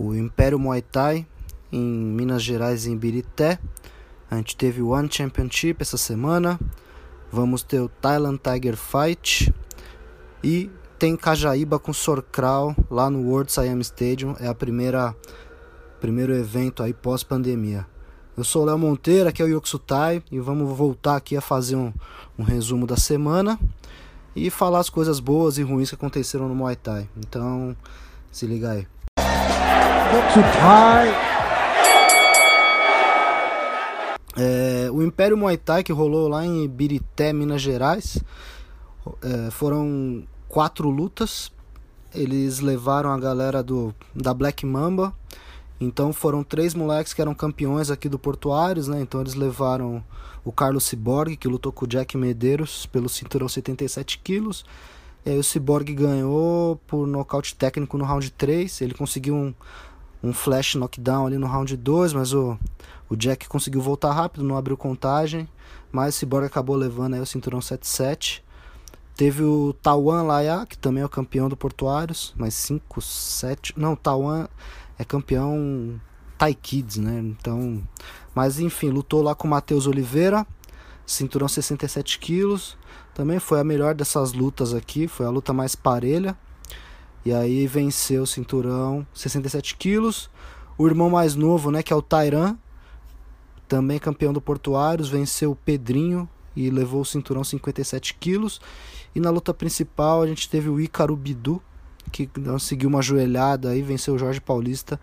o Império Muay Thai em Minas Gerais em Birité. A gente teve o One Championship essa semana. Vamos ter o Thailand Tiger Fight e tem Cajaíba com Sorcral lá no World Siam Stadium. É a primeira primeiro evento aí pós pandemia. Eu sou o Léo Monteiro, aqui é o Yoksutai e vamos voltar aqui a fazer um, um resumo da semana e falar as coisas boas e ruins que aconteceram no Muay Thai. Então, se liga aí. É, o Império Muay Thai que rolou lá em Birité, Minas Gerais, é, foram quatro lutas. Eles levaram a galera do da Black Mamba. Então foram três moleques que eram campeões aqui do Portuários, né? Então eles levaram o Carlos Ciborgue, que lutou com o Jack Medeiros pelo cinturão 77 quilos. E aí o Cyborg ganhou por nocaute técnico no round 3. Ele conseguiu um, um flash knockdown ali no round 2, mas o, o Jack conseguiu voltar rápido, não abriu contagem. Mas o Cyborg acabou levando aí o cinturão 77. Teve o Tawan Laia, que também é o campeão do Portuários, mais 5, 7. Não, Tawan é campeão Thai Kids, né? Então. Mas enfim, lutou lá com o Matheus Oliveira, cinturão 67 quilos. Também foi a melhor dessas lutas aqui, foi a luta mais parelha. E aí venceu o cinturão 67 quilos. O irmão mais novo, né, que é o Tairan, também campeão do Portuários, venceu o Pedrinho e levou o cinturão 57 quilos. E na luta principal a gente teve o Ícaro Bidu, que conseguiu uma joelhada e venceu o Jorge Paulista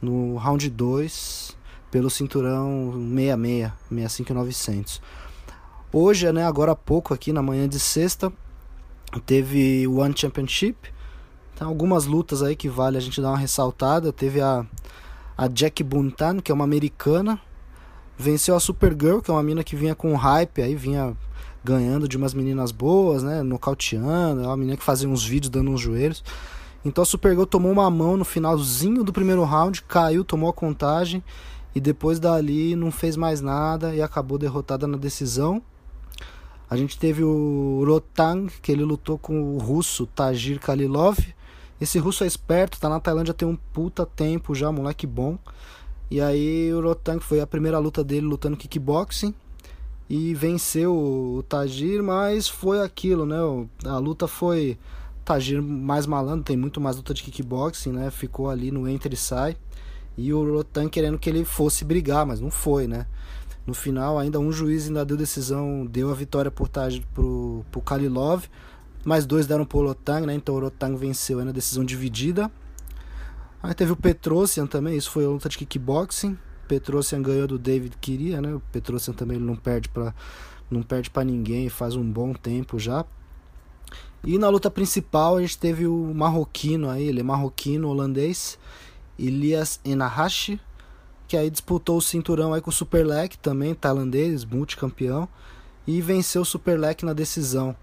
no round 2 pelo cinturão 66, 65 900. Hoje, né, agora há pouco, aqui na manhã de sexta, teve o One Championship. Tem algumas lutas aí que vale a gente dar uma ressaltada. Teve a, a Jack Buntan, que é uma americana. Venceu a Supergirl, que é uma mina que vinha com hype, aí vinha ganhando de umas meninas boas, né? Nocauteando. É uma menina que fazia uns vídeos dando uns joelhos. Então a Supergirl tomou uma mão no finalzinho do primeiro round, caiu, tomou a contagem. E depois dali não fez mais nada e acabou derrotada na decisão. A gente teve o Rotang, que ele lutou com o russo Tajir Kalilov. Esse russo é esperto, tá na Tailândia tem um puta tempo já, moleque bom. E aí o Rotang foi a primeira luta dele lutando kickboxing e venceu o Tajir, mas foi aquilo, né? A luta foi Tajir mais malandro, tem muito mais luta de kickboxing, né? Ficou ali no enter e sai. E o Rotan querendo que ele fosse brigar, mas não foi, né? No final, ainda um juiz ainda deu decisão, deu a vitória por pro, pro Kalilov, mais dois deram pro Rotang, né? Então o Rotang venceu aí na decisão dividida. Aí teve o Petrosian também, isso foi a luta de kickboxing. Petrosian ganhou do David Queria, né? O Petrosian também não perde para não perde para ninguém, faz um bom tempo já. E na luta principal a gente teve o marroquino aí, ele é marroquino holandês, Elias Enahashi, que aí disputou o cinturão aí com o Superlek também, tailandês, multicampeão, e venceu o Superlek na decisão.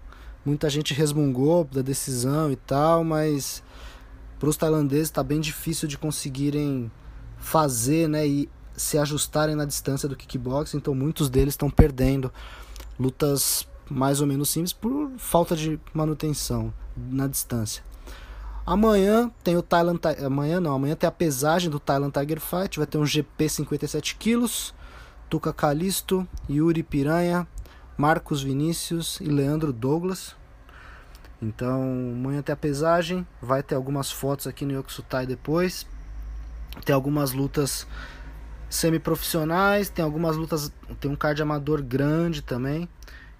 Muita gente resmungou da decisão e tal, mas para os tailandeses está bem difícil de conseguirem fazer, né, e se ajustarem na distância do kickboxing, então muitos deles estão perdendo lutas mais ou menos simples por falta de manutenção na distância. Amanhã tem o Thailand. Amanhã não, amanhã tem a pesagem do Thailand Tiger Fight. Vai ter um GP 57 quilos. Tuca Calisto, Yuri Piranha, Marcos Vinícius e Leandro Douglas. Então, amanhã tem a pesagem. Vai ter algumas fotos aqui no Yoksutai depois. Tem algumas lutas semiprofissionais. Tem algumas lutas. Tem um card amador grande também.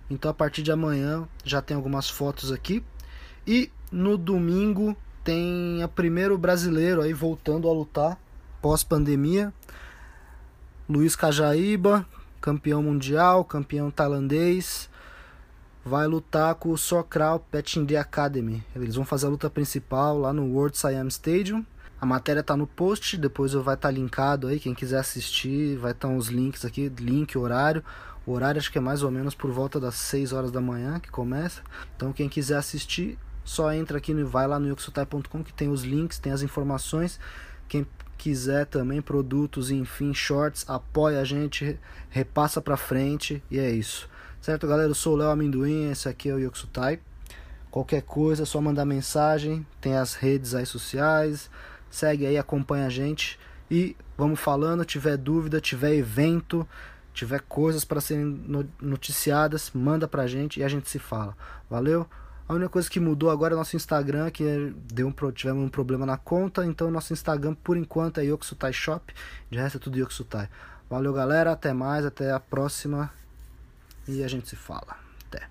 Então, a partir de amanhã já tem algumas fotos aqui. E no domingo tem a primeiro brasileiro aí voltando a lutar pós-pandemia. Luiz Cajaíba, campeão mundial, campeão tailandês, vai lutar com o Sokral Petinde Academy. Eles vão fazer a luta principal lá no World Siam Stadium. A matéria tá no post, depois vai estar tá linkado aí, quem quiser assistir, vai estar tá uns links aqui, link, horário. O horário acho que é mais ou menos por volta das 6 horas da manhã que começa. Então quem quiser assistir, só entra aqui vai lá no yokusutai.com que tem os links, tem as informações. Quem quiser também produtos, enfim, shorts, apoia a gente, repassa pra frente e é isso. Certo, galera? Eu sou o Léo Amendoim, esse aqui é o Yokusutai. Qualquer coisa é só mandar mensagem, tem as redes aí sociais, Segue aí, acompanha a gente e vamos falando. Tiver dúvida, tiver evento, tiver coisas para serem noticiadas, manda pra gente e a gente se fala. Valeu? A única coisa que mudou agora é nosso Instagram, que é, deu um, tivemos um problema na conta, então nosso Instagram por enquanto é Yoksutai Shop, de resto é tudo Yoksutai. Valeu galera, até mais, até a próxima e a gente se fala. Até.